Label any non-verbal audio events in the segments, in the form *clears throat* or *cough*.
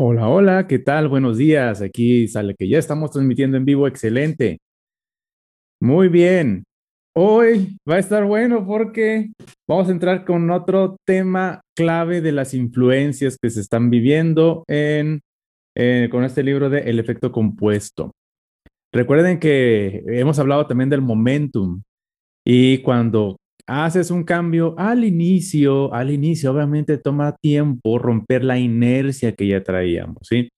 Hola, hola, ¿qué tal? Buenos días. Aquí sale que ya estamos transmitiendo en vivo. Excelente. Muy bien. Hoy va a estar bueno porque vamos a entrar con otro tema clave de las influencias que se están viviendo en, eh, con este libro de El efecto compuesto. Recuerden que hemos hablado también del momentum y cuando haces un cambio al inicio, al inicio obviamente toma tiempo romper la inercia que ya traíamos, ¿sí?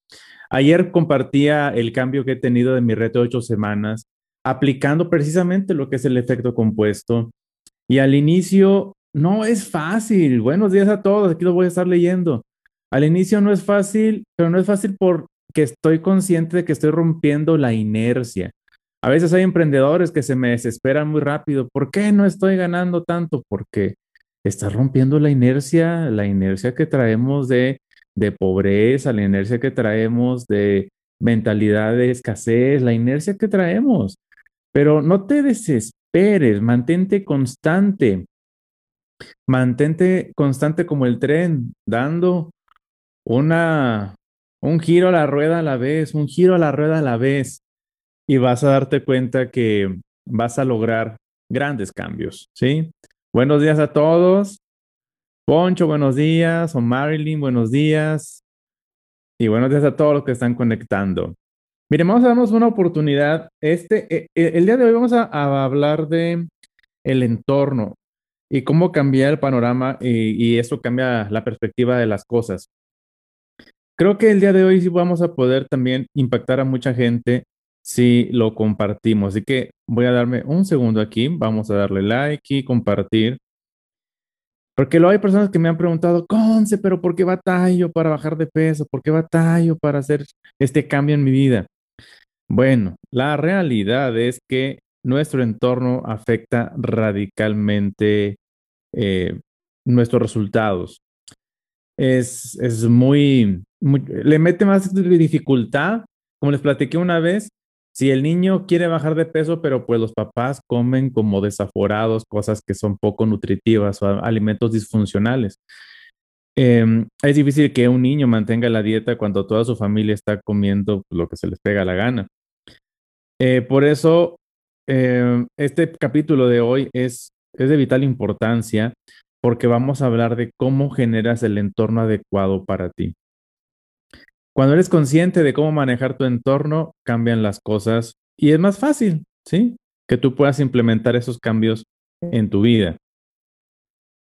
Ayer compartía el cambio que he tenido de mi reto de ocho semanas, aplicando precisamente lo que es el efecto compuesto. Y al inicio no es fácil. Buenos días a todos, aquí lo voy a estar leyendo. Al inicio no es fácil, pero no es fácil porque estoy consciente de que estoy rompiendo la inercia. A veces hay emprendedores que se me desesperan muy rápido. ¿Por qué no estoy ganando tanto? Porque estás rompiendo la inercia, la inercia que traemos de, de pobreza, la inercia que traemos de mentalidad de escasez, la inercia que traemos. Pero no te desesperes, mantente constante. Mantente constante como el tren, dando una, un giro a la rueda a la vez, un giro a la rueda a la vez y vas a darte cuenta que vas a lograr grandes cambios, ¿sí? Buenos días a todos. Poncho, buenos días. O Marilyn, buenos días. Y buenos días a todos los que están conectando. Miren, vamos a darnos una oportunidad. Este, eh, eh, el día de hoy vamos a, hablar de el entorno y cómo cambiar el panorama y, y eso cambia la perspectiva de las cosas. Creo que el día de hoy sí vamos a poder también impactar a mucha gente si lo compartimos. Así que voy a darme un segundo aquí, vamos a darle like y compartir. Porque luego hay personas que me han preguntado, Conce, pero ¿por qué batallo para bajar de peso? ¿Por qué batallo para hacer este cambio en mi vida? Bueno, la realidad es que nuestro entorno afecta radicalmente eh, nuestros resultados. Es, es muy, muy, le mete más dificultad. Como les platiqué una vez, si el niño quiere bajar de peso, pero pues los papás comen como desaforados cosas que son poco nutritivas o alimentos disfuncionales. Em, es difícil que un niño mantenga la dieta cuando toda su familia está comiendo lo que se les pega la gana. Eh, por eso, em, este capítulo de hoy es, es de vital importancia porque vamos a hablar de cómo generas el entorno adecuado para ti. Cuando eres consciente de cómo manejar tu entorno, cambian las cosas y es más fácil, ¿sí? Que tú puedas implementar esos cambios en tu vida.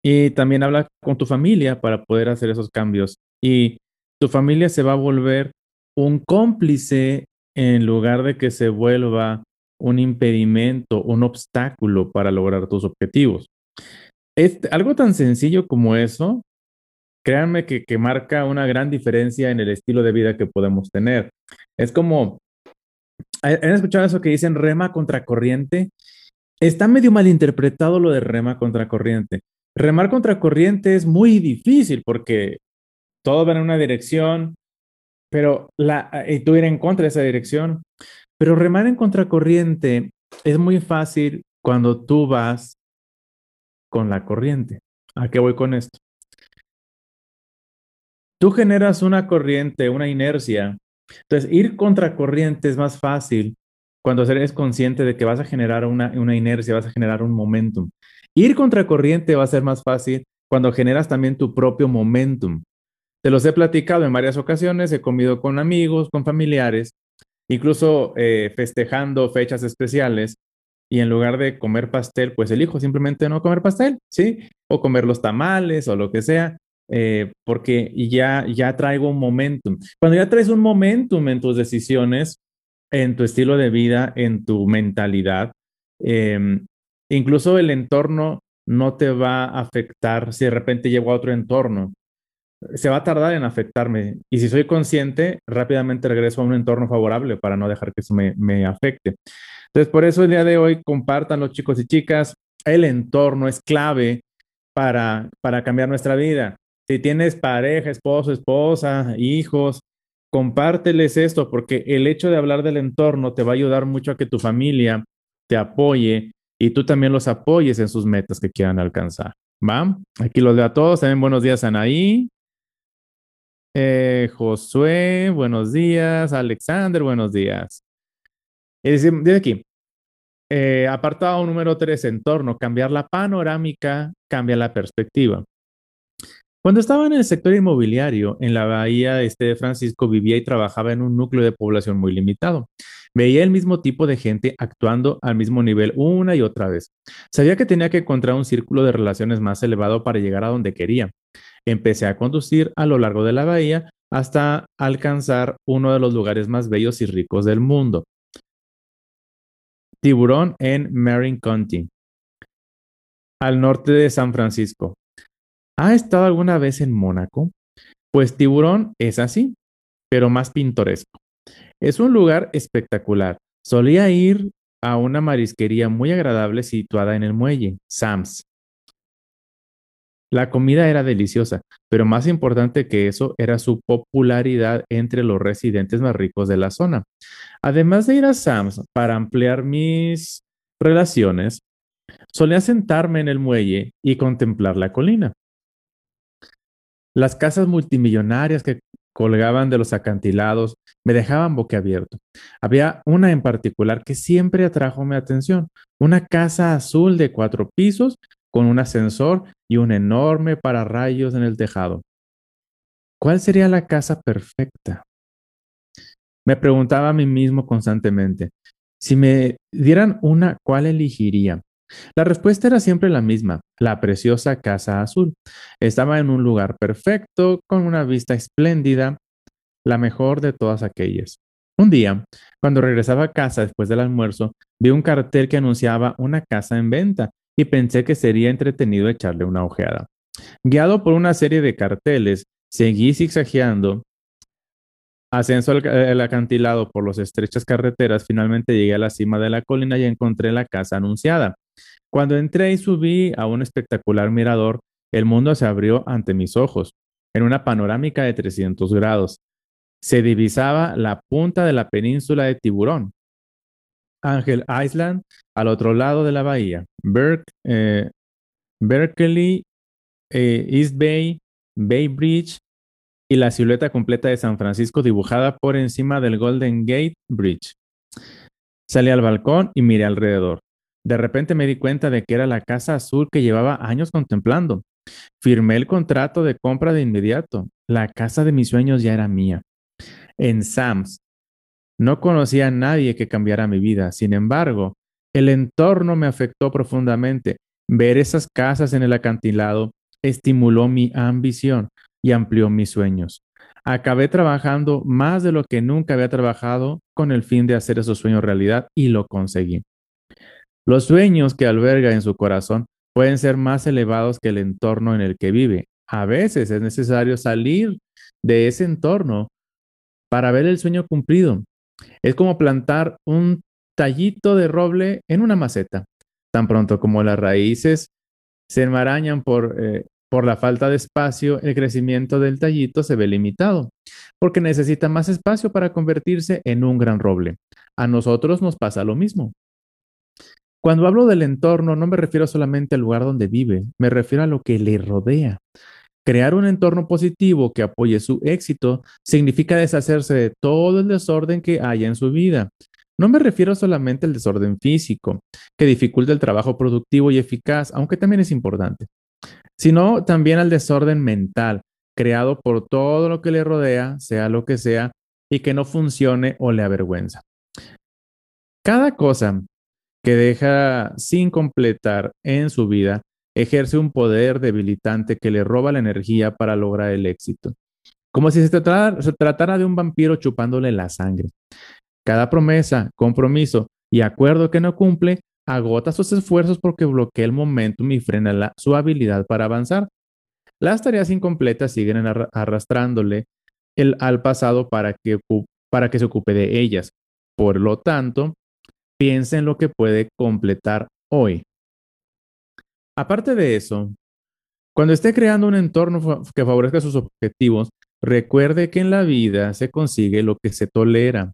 Y también habla con tu familia para poder hacer esos cambios. Y tu familia se va a volver un cómplice en lugar de que se vuelva un impedimento, un obstáculo para lograr tus objetivos. algo tan sencillo como eso créanme que, que marca una gran diferencia en el estilo de vida que podemos tener. Es como, ¿han escuchado eso que dicen rema contra corriente? Está medio malinterpretado lo de rema contra corriente. Remar contra corriente es muy difícil porque todo va en una dirección, pero la, y tú ir en contra de esa dirección. Pero remar en contracorriente es muy fácil cuando tú vas con la corriente. ¿A qué voy con esto? Tú generas una corriente, una inercia. Entonces, ir contra corriente es más fácil cuando eres consciente de que vas a generar una, una inercia, vas a generar un momentum. Ir contra corriente va a ser más fácil cuando generas también tu propio momentum. Te los he platicado en varias ocasiones, he comido con amigos, con familiares, incluso eh, festejando fechas especiales y en lugar de comer pastel, pues elijo simplemente no comer pastel, ¿sí? O comer los tamales o lo que sea. Eh, porque ya, ya traigo un momentum. Cuando ya traes un momentum en tus decisiones, en tu estilo de vida, en tu mentalidad, em, incluso el entorno no te va a afectar si de repente llego a otro entorno. Se va a tardar en afectarme. Y si soy consciente, rápidamente regreso a un entorno favorable para no dejar que eso me, me afecte. Entonces, por eso el día de hoy compartan los chicos y chicas, el entorno es clave para, para cambiar nuestra vida. Si tienes pareja, esposo, esposa, hijos, compárteles esto porque el hecho de hablar del entorno te va a ayudar mucho a que tu familia te apoye y tú también los apoyes en sus metas que quieran alcanzar. ¿Va? Aquí los veo a todos. También buenos días, Anaí. Eh, Josué, buenos días. Alexander, buenos días. Dice aquí, eh, apartado número 3, entorno, cambiar la panorámica, cambia la perspectiva. Cuando estaba en el sector inmobiliario, en la bahía este de Francisco, vivía y trabajaba en un núcleo de población muy limitado. Veía el mismo tipo de gente actuando al mismo nivel una y otra vez. Sabía que tenía que encontrar un círculo de relaciones más elevado para llegar a donde quería. Empecé a conducir a lo largo de la bahía hasta alcanzar uno de los lugares más bellos y ricos del mundo. Tiburón en Marin County, al norte de San Francisco. ¿Ha estado alguna vez en Mónaco? Pues Tiburón es así, pero más pintoresco. Es un lugar espectacular. Solía ir a una marisquería muy agradable situada en el muelle, Sam's. La comida era deliciosa, pero más importante que eso era su popularidad entre los residentes más ricos de la zona. Además de ir a Sam's para ampliar mis relaciones, solía sentarme en el muelle y contemplar la colina. Las casas multimillonarias que colgaban de los acantilados me dejaban boquiabierto. Había una en particular que siempre atrajo mi atención, una casa azul de cuatro pisos con un ascensor y un enorme pararrayos en el tejado. ¿Cuál sería la casa perfecta? Me preguntaba a mí mismo constantemente, si me dieran una, ¿cuál elegiría? La respuesta era siempre la misma, la preciosa Casa Azul. Estaba en un lugar perfecto, con una vista espléndida, la mejor de todas aquellas. Un día, cuando regresaba a casa después del almuerzo, vi un cartel que anunciaba una casa en venta y pensé que sería entretenido echarle una ojeada. Guiado por una serie de carteles, seguí zigzagueando Ascenso al, acantilado por las estrechas carreteras, finalmente llegué a la cima de la colina y encontré la casa anunciada. Cuando entré y subí a un espectacular mirador, el mundo se abrió ante mis ojos, en una panorámica de 300 grados. Se divisaba la punta de la península de Tiburón, Ángel Island, al otro lado de la bahía, eh, Berkeley, eh, East Bay, Bay Bridge y la silueta completa de San Francisco dibujada por encima del Golden Gate Bridge. Salí al balcón y miré alrededor. De repente me di cuenta de que era la casa azul que llevaba años contemplando. Firmé el contrato de compra de inmediato. La casa de mis sueños ya era mía. En Sam's. No conocía a nadie que cambiara mi vida. Sin embargo, el entorno me afectó profundamente. Ver esas casas en el acantilado estimuló mi ambición y amplió mis sueños. Acabé trabajando más de lo que nunca había trabajado con el fin de hacer esos sueños realidad y lo conseguí. Los sueños que alberga en su corazón pueden ser más elevados que el entorno en el que vive. A veces es necesario salir de ese entorno para ver el sueño cumplido. Es como plantar un tallito de roble en una maceta. Tan pronto como las raíces se enmarañan por eh, por la falta de espacio, el crecimiento del tallito se ve limitado, porque necesita más espacio para convertirse en un gran roble. A nosotros nos pasa lo mismo. Cuando hablo del entorno, no me refiero solamente al lugar donde vive, me refiero a lo que le rodea. Crear un entorno positivo que apoye su éxito significa deshacerse de todo el desorden que haya en su vida. No me refiero solamente al desorden físico, que dificulta el trabajo productivo y eficaz, aunque también es importante sino también al desorden mental, creado por todo lo que le rodea, sea lo que sea, y que no funcione o le avergüenza. Cada cosa que deja sin completar en su vida ejerce un poder debilitante que le roba la energía para lograr el éxito. Como si se tratara, de un vampiro chupándole la sangre. Cada promesa, compromiso y acuerdo que no cumple agota sus esfuerzos porque bloquea el momentum y frena su habilidad para avanzar. Las tareas incompletas siguen arrastrándole al pasado para que se ocupe de ellas. Por lo tanto, piensa en lo que puede completar hoy. Aparte de eso, cuando esté creando un entorno que favorezca sus objetivos, recuerde que en la vida se consigue lo que se tolera.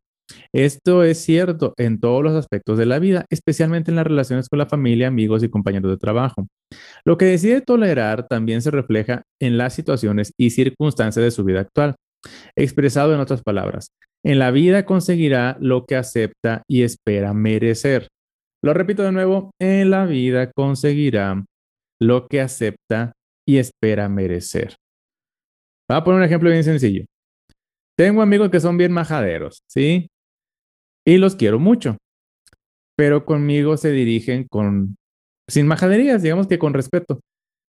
Esto es cierto en todos los aspectos de la vida, especialmente en las relaciones con la familia, amigos y compañeros de trabajo. Lo que decide tolerar también se refleja en las situaciones y circunstancias de su vida actual. Expresado en otras palabras, en la vida conseguirá lo que acepta y espera merecer. Lo repito de nuevo, en la vida conseguirá lo que acepta y espera merecer. Voy a poner un ejemplo bien sencillo. Tengo amigos que son bien majaderos, ¿sí? Y los quiero mucho, pero conmigo se dirigen con, sin majaderías, digamos que con respeto.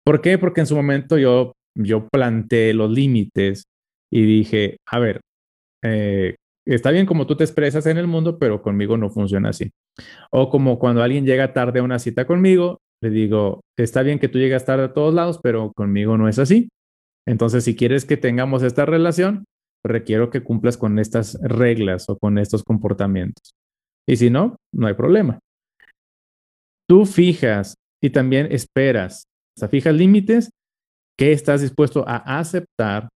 ¿Por qué? Porque en su momento yo, yo planteé los límites y dije, a ver, eh, está bien como tú te expresas en el mundo, pero conmigo no funciona así. O como cuando alguien llega tarde a una cita conmigo, le digo, está bien que tú llegas tarde a todos lados, pero conmigo no es así. Entonces, si quieres que tengamos esta relación, requiero que cumplas con estas reglas o con estos comportamientos. Y si no, no hay problema. Tú fijas y también esperas, o sea, fijas límites que estás dispuesto a aceptar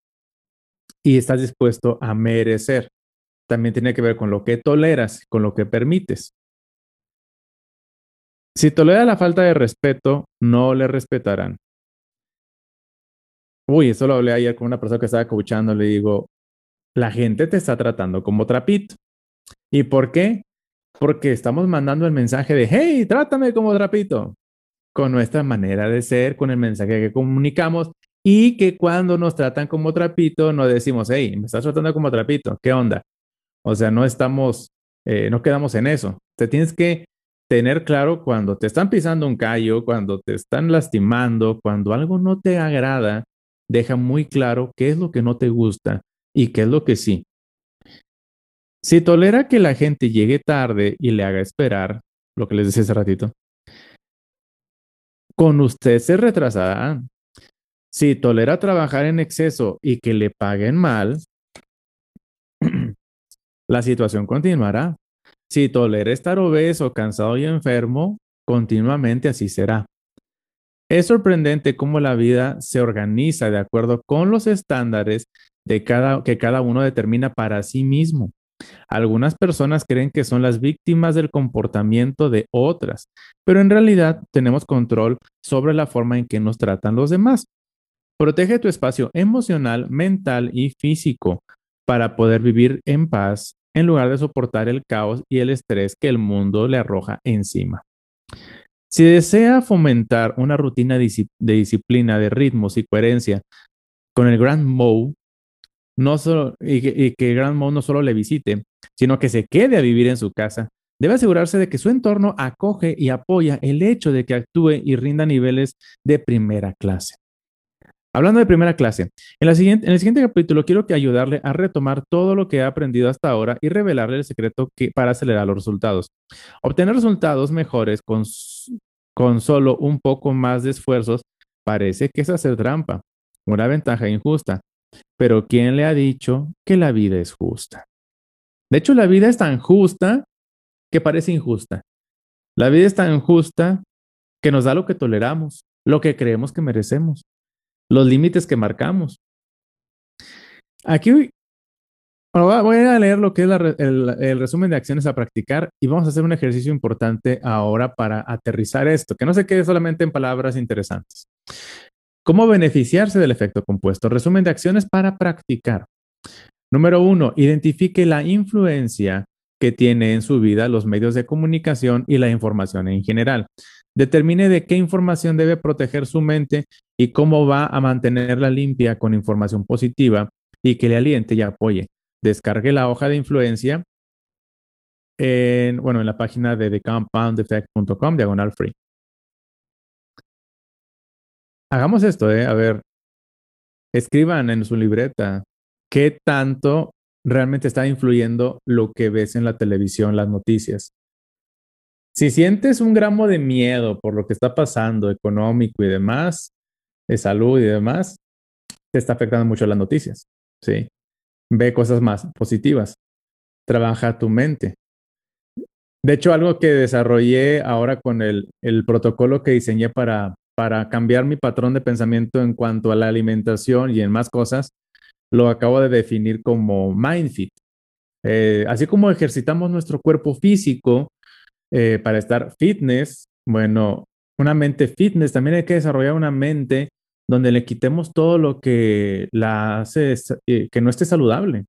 y estás dispuesto a merecer. También tiene que ver con lo que toleras, con lo que permites. Si tolera la falta de respeto, no le respetarán. Uy, eso lo hablé ayer con una persona que estaba escuchando. Le digo, la gente te está tratando como trapito. ¿Y por qué? Porque estamos mandando el mensaje de, hey, trátame como trapito. Con nuestra manera de ser, con el mensaje que comunicamos y que cuando nos tratan como trapito, no decimos, hey, me estás tratando como trapito, ¿qué onda? O sea, no estamos, eh, no quedamos en eso. Te tienes que tener claro cuando te están pisando un callo, cuando te están lastimando, cuando algo no te agrada, deja muy claro qué es lo que no te gusta y qué es lo que sí. Si tolera que la gente llegue tarde y le haga esperar, lo que les decía hace ratito, con usted se retrasará. Si tolera trabajar en exceso y que le paguen mal, *clears throat* la situación continuará. Si tolera estar obeso, cansado y enfermo, continuamente así será. Es sorprendente cómo la vida se organiza de acuerdo con los estándares que cada uno determina para sí mismo. Algunas personas creen que son las víctimas del comportamiento de otras, pero en realidad tenemos control sobre la forma en que nos tratan los demás. Protege tu espacio emocional, mental y físico para poder vivir en paz en lugar de soportar el caos y el estrés que el mundo le arroja encima. Si desea fomentar una rutina de disciplina, de ritmos y coherencia con el Grand Mo, no solo, y, que, el Grand Mo no solo le visite, sino que se quede a vivir en su casa, debe asegurarse de que su entorno acoge y apoya el hecho de que actúe y rinda niveles de primera clase. Hablando de primera clase, en, el siguiente capítulo quiero que ayudarle a retomar todo lo que ha aprendido hasta ahora y revelarle el secreto que, para acelerar los resultados. Obtener resultados mejores con, con solo un poco más de esfuerzos parece que es hacer trampa, una ventaja injusta. Pero ¿quién le ha dicho que la vida es justa? De hecho, la vida es tan justa que parece injusta. La vida es tan justa que nos da lo que toleramos, lo que creemos que merecemos los límites que marcamos. Aquí voy a leer lo que es el, resumen de acciones a practicar y vamos a hacer un ejercicio importante ahora para aterrizar esto, que no se quede solamente en palabras interesantes. ¿Cómo beneficiarse del efecto compuesto? Resumen de acciones para practicar. Número uno, identifique la influencia que tiene en su vida los medios de comunicación y la información en general. Determine de qué información debe proteger su mente y cómo va a mantenerla limpia con información positiva y que le aliente y apoye. Descargue la hoja de influencia en, bueno, en la página de thecompoundeffect.com, diagonal free. Hagamos esto, ¿eh? A ver, escriban en su libreta qué tanto realmente está influyendo lo que ves en la televisión, las noticias. Si sientes un gramo de miedo por lo que está pasando económico y demás, de salud y demás, te está afectando mucho las noticias. ¿sí? Ve cosas más positivas. Trabaja tu mente. De hecho, algo que desarrollé ahora con el, el protocolo que diseñé para, para cambiar mi patrón de pensamiento en cuanto a la alimentación y en más cosas, lo acabo de definir como MindFit. Eh, así como ejercitamos nuestro cuerpo físico eh, para estar fitness, bueno, una mente fitness, también hay que desarrollar una mente donde le quitemos todo lo que la hace, eh, que no esté saludable,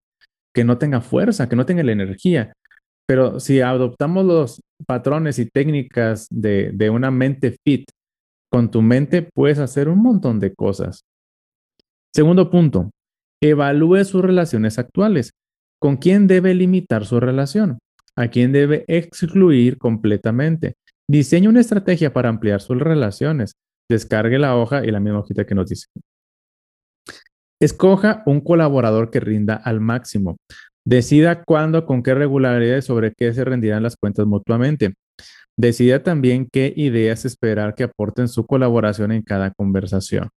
que no tenga fuerza, que no tenga la energía. Pero si adoptamos los patrones y técnicas de, de una mente fit, con tu mente puedes hacer un montón de cosas. Segundo punto, evalúe sus relaciones actuales. ¿Con quién debe limitar su relación? ¿A quién debe excluir completamente? Diseñe una estrategia para ampliar sus relaciones. Descargue la hoja y la misma hojita que nos dice. Escoja un colaborador que rinda al máximo. Decida cuándo, con qué regularidad y sobre qué se rendirán las cuentas mutuamente. Decida también qué ideas esperar que aporten su colaboración en cada conversación.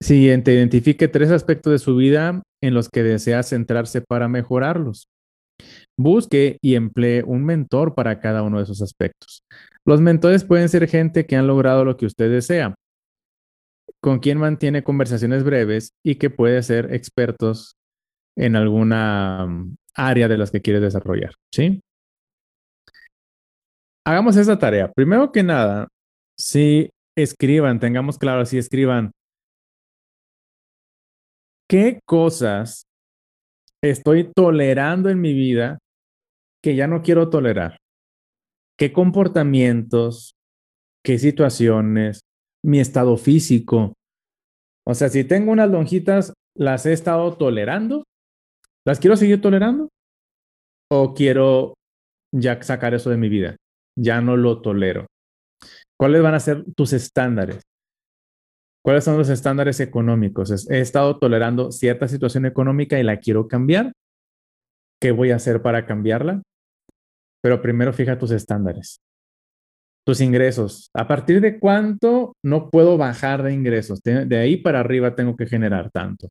Siguiente, identifique tres aspectos de su vida en los que desea centrarse para mejorarlos. Busque y emplee un mentor para cada uno de esos aspectos. Los mentores pueden ser gente que han logrado lo que usted desea, con quien mantiene conversaciones breves y que puede ser expertos en alguna mm, área de las que quiere desarrollar, ¿sí? Hagamos esa tarea. Primero que nada, si escriban, tengamos claro, si escriban ¿Qué cosas estoy tolerando en mi vida que ya no quiero tolerar? ¿Qué comportamientos, qué situaciones, mi estado físico? O sea, si tengo unas lonjitas, las he estado tolerando, ¿las quiero seguir tolerando? ¿O quiero ya sacar eso de mi vida? Ya no lo tolero. ¿Cuáles van a ser tus estándares? ¿Cuáles son los estándares económicos? He estado tolerando cierta situación económica y la quiero cambiar. ¿Qué voy a hacer para cambiarla? Pero primero fija tus estándares, tus ingresos. ¿A partir de cuánto no puedo bajar de ingresos? De ahí para arriba tengo que generar tanto.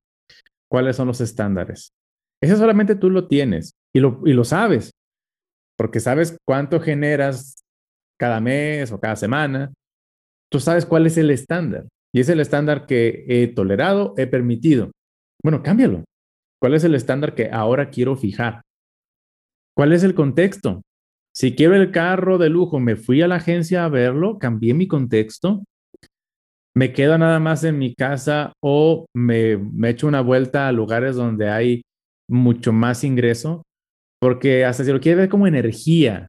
¿Cuáles son los estándares? Ese solamente tú lo tienes y lo, y lo sabes, porque sabes cuánto generas cada mes o cada semana. Tú sabes cuál es el estándar. Y es el estándar que he tolerado, he permitido. Bueno, cámbialo. ¿Cuál es el estándar que ahora quiero fijar? ¿Cuál es el contexto? Si quiero el carro de lujo, me fui a la agencia a verlo, cambié mi contexto, me quedo nada más en mi casa o me, me echo una vuelta a lugares donde hay mucho más ingreso, porque hasta si lo quieres ver como energía,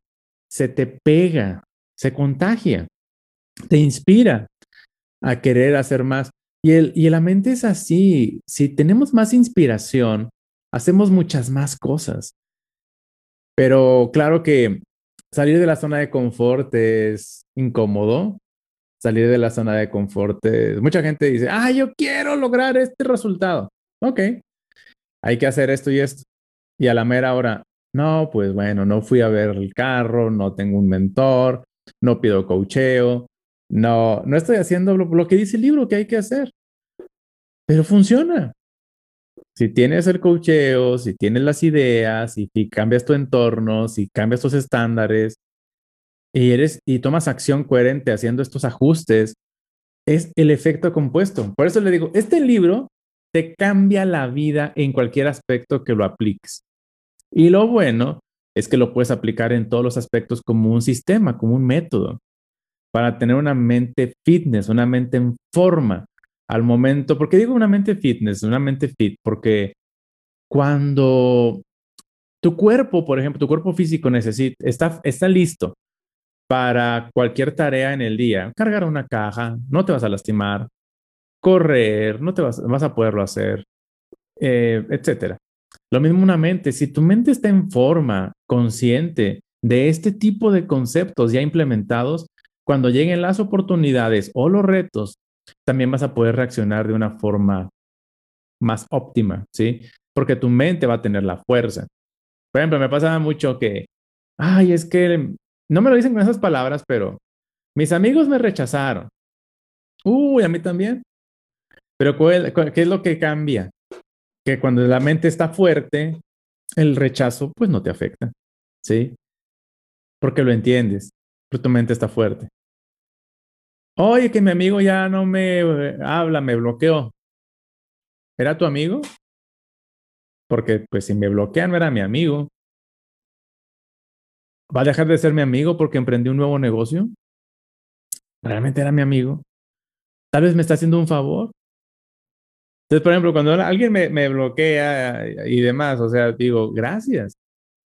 se te pega, se contagia, te inspira a querer hacer más. Y, el, y la mente es así. Si tenemos más inspiración, hacemos muchas más cosas. Pero claro que salir de la zona de confort es incómodo. Salir de la zona de confort es... Mucha gente dice, ah, yo quiero lograr este resultado. Ok, hay que hacer esto y esto. Y a la mera hora, no, pues bueno, no fui a ver el carro, no tengo un mentor, no pido cocheo, no, no estoy haciendo lo, que dice el libro que hay que hacer, pero funciona. Si tienes el cocheo, si tienes las ideas, si cambias tu entorno, si cambias tus estándares y eres y tomas acción coherente haciendo estos ajustes, es el efecto compuesto. Por eso le digo, este libro te cambia la vida en cualquier aspecto que lo apliques. Y lo bueno es que lo puedes aplicar en todos los aspectos como un sistema, como un método para tener una mente fitness, una mente en forma al momento. ¿Por qué digo una mente fitness, una mente fit? Porque cuando tu cuerpo, por ejemplo, tu cuerpo físico necesita, está, está listo para cualquier tarea en el día, cargar una caja, no te vas a lastimar, correr, no te vas, vas a poderlo hacer, eh, etcétera. Lo mismo una mente, si tu mente está en forma, consciente de este tipo de conceptos ya implementados, cuando lleguen las oportunidades o los retos, también vas a poder reaccionar de una forma más óptima, ¿sí? Porque tu mente va a tener la fuerza. Por ejemplo, me pasaba mucho que, ay, es que no me lo dicen con esas palabras, pero mis amigos me rechazaron. Uy, a mí también. Pero ¿qué es lo que cambia? Que cuando la mente está fuerte, el rechazo pues no te afecta, ¿sí? Porque lo entiendes, pero tu mente está fuerte. Oye, que mi amigo ya no me eh, habla, me bloqueó. ¿Era tu amigo? Porque pues si me bloquean no era mi amigo. ¿Va a dejar de ser mi amigo porque emprendí un nuevo negocio? ¿Realmente era mi amigo? tal vez me está haciendo un favor. Entonces, por ejemplo, cuando alguien me, me bloquea y demás, o sea, digo, gracias.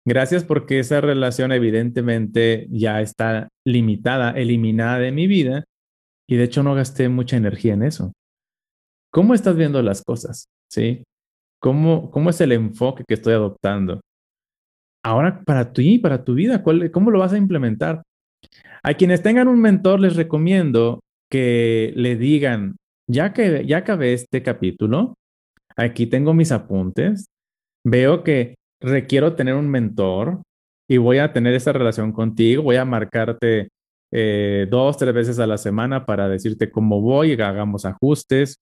Gracias porque esa relación evidentemente ya está limitada, eliminada de mi vida y de hecho no gasté mucha energía en eso. ¿Cómo estás viendo las cosas? ¿Sí? ¿Cómo, cómo es el enfoque que estoy adoptando? Ahora, para ti, para tu vida, ¿cómo lo vas a implementar? A quienes tengan un mentor, les recomiendo que le digan, ya que ya acabé este capítulo, aquí tengo mis apuntes, veo que requiero tener un mentor y voy a tener esa relación contigo, voy a marcarte eh, dos, tres veces a la semana para decirte cómo voy, hagamos ajustes,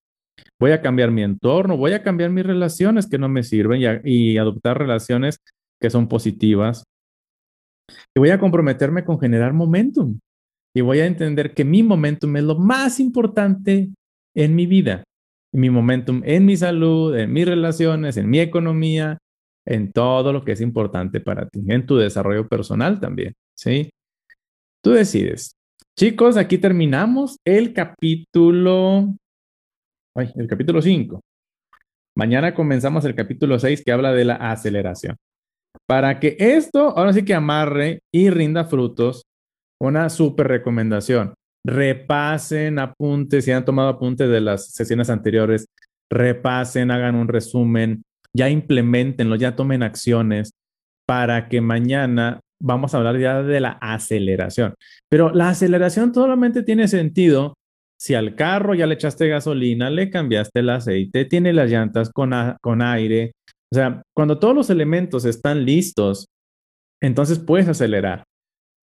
voy a cambiar mi entorno, voy a cambiar mis relaciones que no me sirven y, y adoptar relaciones que son positivas. Y voy a comprometerme con generar momentum. Y voy a entender que mi momentum es lo más importante en mi vida. Mi momentum en mi salud, en mis relaciones, en mi economía, en todo lo que es importante para ti, en tu desarrollo personal también, ¿sí? Tú decides. Chicos, aquí terminamos el capítulo, el capítulo 5. Mañana comenzamos el capítulo 6 que habla de la aceleración. Para que esto ahora sí que amarre y rinda frutos, una súper recomendación. Repasen apuntes, si han tomado apuntes de las sesiones anteriores, repasen, hagan un resumen, ya implementenlo, ya tomen acciones para que mañana vamos a hablar ya de la aceleración. Pero la aceleración solamente tiene sentido si al carro ya le echaste gasolina, le cambiaste el aceite, tiene las llantas con, con aire. O sea, cuando todos los elementos están listos, entonces puedes acelerar.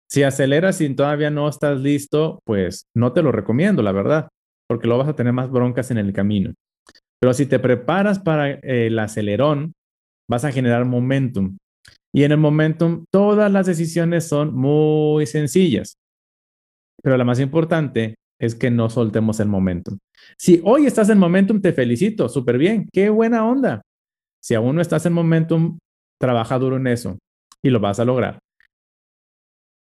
Si aceleras y todavía no estás listo, pues no te lo recomiendo, la verdad, porque lo vas a tener más broncas en el camino. Pero si te preparas para el acelerón, vas a generar momentum. Y en el momentum, todas las decisiones son muy sencillas. Pero la más importante es que no soltemos el momentum. Si hoy estás en momentum, te felicito, súper bien, qué buena onda. Si aún no estás en momentum, trabaja duro en eso y lo vas a lograr.